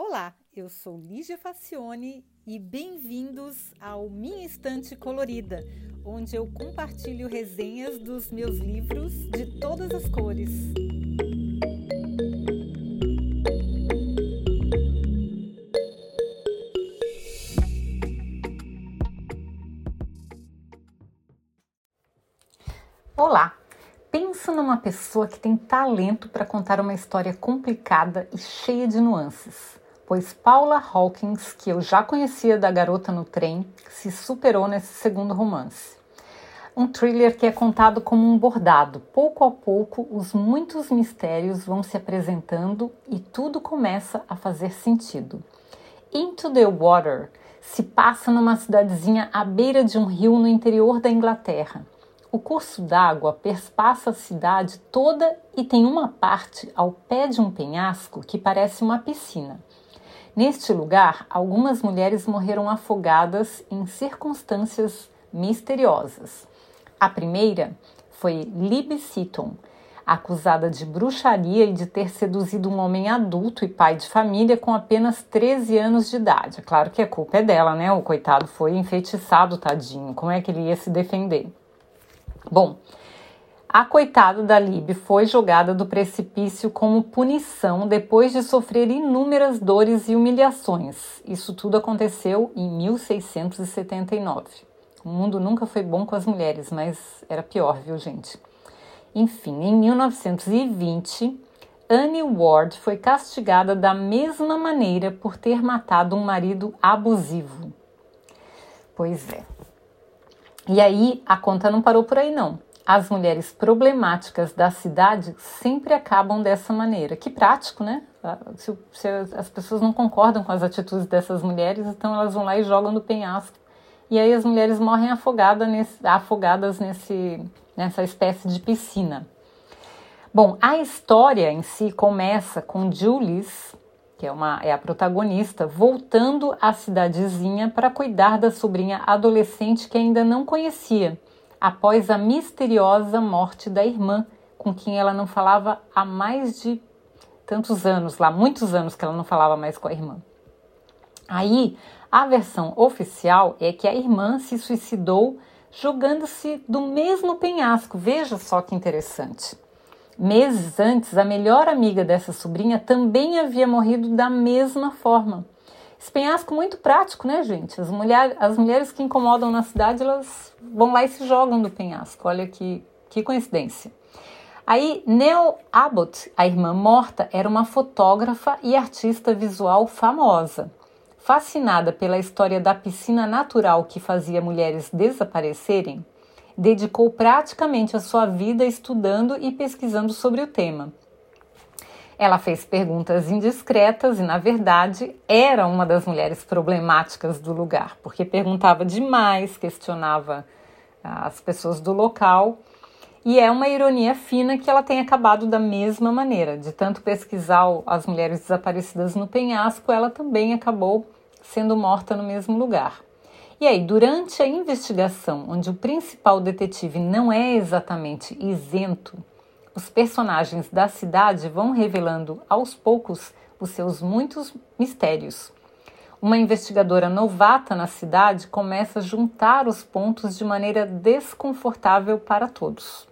Olá, eu sou Lígia Facione e bem-vindos ao Minha Estante Colorida, onde eu compartilho resenhas dos meus livros de todas as cores. Olá! Pensa numa pessoa que tem talento para contar uma história complicada e cheia de nuances. Pois Paula Hawkins, que eu já conhecia da Garota no Trem, se superou nesse segundo romance. Um thriller que é contado como um bordado. Pouco a pouco, os muitos mistérios vão se apresentando e tudo começa a fazer sentido. Into the Water se passa numa cidadezinha à beira de um rio no interior da Inglaterra. O curso d'água perspassa a cidade toda e tem uma parte ao pé de um penhasco que parece uma piscina. Neste lugar, algumas mulheres morreram afogadas em circunstâncias misteriosas. A primeira foi Libby Seaton, acusada de bruxaria e de ter seduzido um homem adulto e pai de família com apenas 13 anos de idade. Claro que a culpa é dela, né? O coitado foi enfeitiçado, tadinho. Como é que ele ia se defender? Bom, a coitada da Lib foi jogada do precipício como punição depois de sofrer inúmeras dores e humilhações. Isso tudo aconteceu em 1679. O mundo nunca foi bom com as mulheres, mas era pior, viu, gente? Enfim, em 1920, Anne Ward foi castigada da mesma maneira por ter matado um marido abusivo. Pois é. E aí a conta não parou por aí não. As mulheres problemáticas da cidade sempre acabam dessa maneira. Que prático, né? Ah, se, se as pessoas não concordam com as atitudes dessas mulheres, então elas vão lá e jogam no penhasco. E aí as mulheres morrem afogadas nesse, afogadas nesse, nessa espécie de piscina. Bom, a história em si começa com Julius, que é, uma, é a protagonista, voltando à cidadezinha para cuidar da sobrinha adolescente que ainda não conhecia, após a misteriosa morte da irmã, com quem ela não falava há mais de tantos anos, lá muitos anos que ela não falava mais com a irmã. Aí, a versão oficial é que a irmã se suicidou jogando-se do mesmo penhasco. Veja só que interessante. Meses antes, a melhor amiga dessa sobrinha também havia morrido da mesma forma. Esse penhasco muito prático, né, gente? As, mulher, as mulheres que incomodam na cidade, elas vão lá e se jogam do penhasco. Olha que, que coincidência. Aí, Nell Abbott, a irmã morta, era uma fotógrafa e artista visual famosa. Fascinada pela história da piscina natural que fazia mulheres desaparecerem, dedicou praticamente a sua vida estudando e pesquisando sobre o tema. Ela fez perguntas indiscretas e, na verdade, era uma das mulheres problemáticas do lugar, porque perguntava demais, questionava ah, as pessoas do local. E é uma ironia fina que ela tenha acabado da mesma maneira. De tanto pesquisar as mulheres desaparecidas no penhasco, ela também acabou sendo morta no mesmo lugar. E aí, durante a investigação, onde o principal detetive não é exatamente isento, os personagens da cidade vão revelando aos poucos os seus muitos mistérios. Uma investigadora novata na cidade começa a juntar os pontos de maneira desconfortável para todos.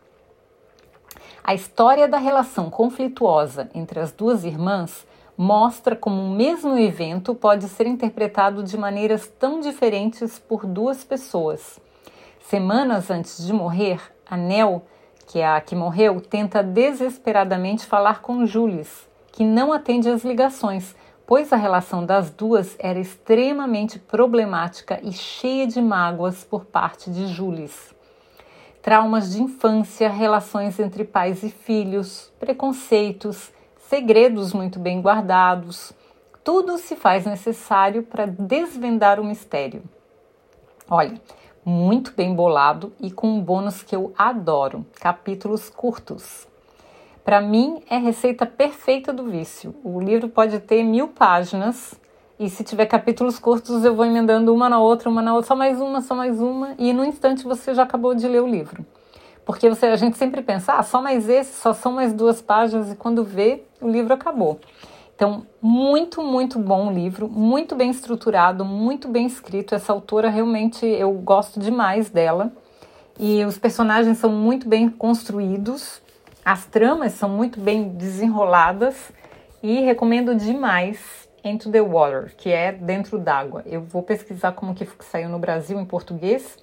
A história da relação conflituosa entre as duas irmãs mostra como um mesmo evento pode ser interpretado de maneiras tão diferentes por duas pessoas. Semanas antes de morrer, a Nell, que é a que morreu, tenta desesperadamente falar com Jules, que não atende às ligações, pois a relação das duas era extremamente problemática e cheia de mágoas por parte de Jules. Traumas de infância, relações entre pais e filhos, preconceitos, segredos muito bem guardados. Tudo se faz necessário para desvendar o mistério. Olha, muito bem bolado e com um bônus que eu adoro: capítulos curtos. Para mim, é receita perfeita do vício. O livro pode ter mil páginas e se tiver capítulos curtos, eu vou emendando uma na outra, uma na outra, só mais uma, só mais uma, e no instante você já acabou de ler o livro. Porque você, a gente sempre pensa, ah, só mais esse, só são mais duas páginas, e quando vê, o livro acabou. Então, muito, muito bom o livro, muito bem estruturado, muito bem escrito. Essa autora realmente eu gosto demais dela. E os personagens são muito bem construídos, as tramas são muito bem desenroladas e recomendo demais Into the Water, que é Dentro d'Água. Eu vou pesquisar como que saiu no Brasil em português,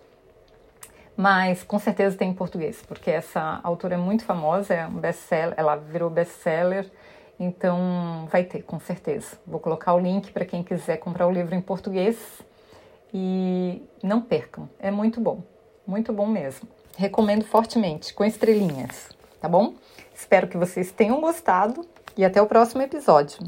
mas com certeza tem em português, porque essa autora é muito famosa, é um best-seller, ela virou best-seller, então vai ter, com certeza. Vou colocar o link para quem quiser comprar o livro em português e não percam, é muito bom, muito bom mesmo. Recomendo fortemente, com estrelinhas, tá bom? Espero que vocês tenham gostado e até o próximo episódio.